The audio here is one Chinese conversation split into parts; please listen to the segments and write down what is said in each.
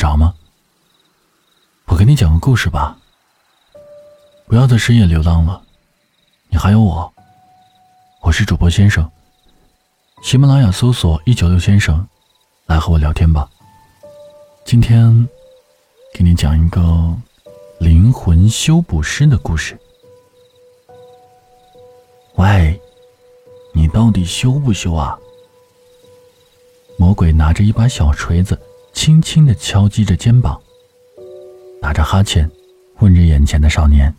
着吗？我给你讲个故事吧。不要在深夜流浪了，你还有我。我是主播先生。喜马拉雅搜索“一九六先生”，来和我聊天吧。今天给你讲一个灵魂修补师的故事。喂，你到底修不修啊？魔鬼拿着一把小锤子，轻轻的敲击着肩膀，打着哈欠，问着眼前的少年。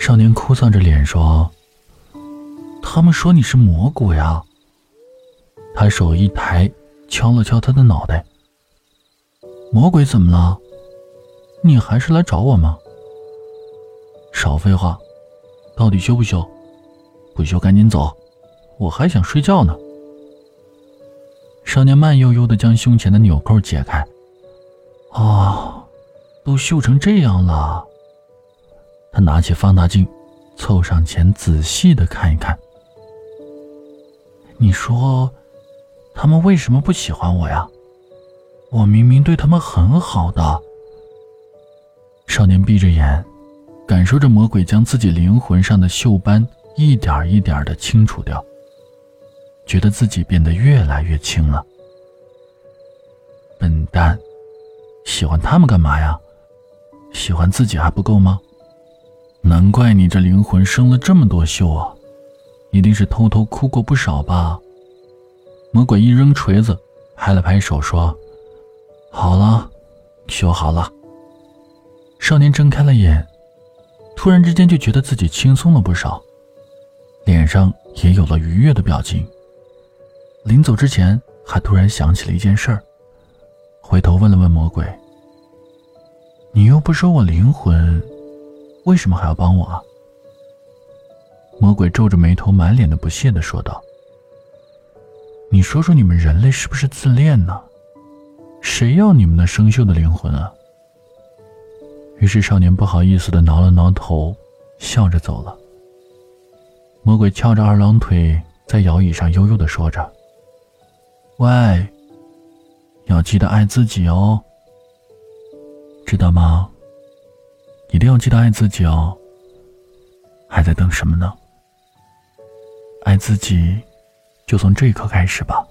少年哭丧着脸说：“他们说你是魔鬼啊。”他手一抬，敲了敲他的脑袋。魔鬼怎么了？你还是来找我吗？少废话，到底修不修？不修赶紧走，我还想睡觉呢。少年慢悠悠的将胸前的纽扣解开。哦，都绣成这样了。他拿起放大镜，凑上前仔细的看一看。你说，他们为什么不喜欢我呀？我明明对他们很好的。少年闭着眼，感受着魔鬼将自己灵魂上的锈斑一点一点的清除掉。觉得自己变得越来越轻了。笨蛋，喜欢他们干嘛呀？喜欢自己还不够吗？难怪你这灵魂生了这么多锈啊！一定是偷偷哭过不少吧？魔鬼一扔锤子，拍了拍手说：“好了，修好了。”少年睁开了眼，突然之间就觉得自己轻松了不少，脸上也有了愉悦的表情。临走之前，还突然想起了一件事儿，回头问了问魔鬼：“你又不收我灵魂，为什么还要帮我？”啊？”魔鬼皱着眉头，满脸的不屑的说道：“你说说，你们人类是不是自恋呢？谁要你们那生锈的灵魂啊？”于是少年不好意思的挠了挠头，笑着走了。魔鬼翘着二郎腿，在摇椅上悠悠的说着。喂，要记得爱自己哦，知道吗？一定要记得爱自己哦。还在等什么呢？爱自己，就从这一刻开始吧。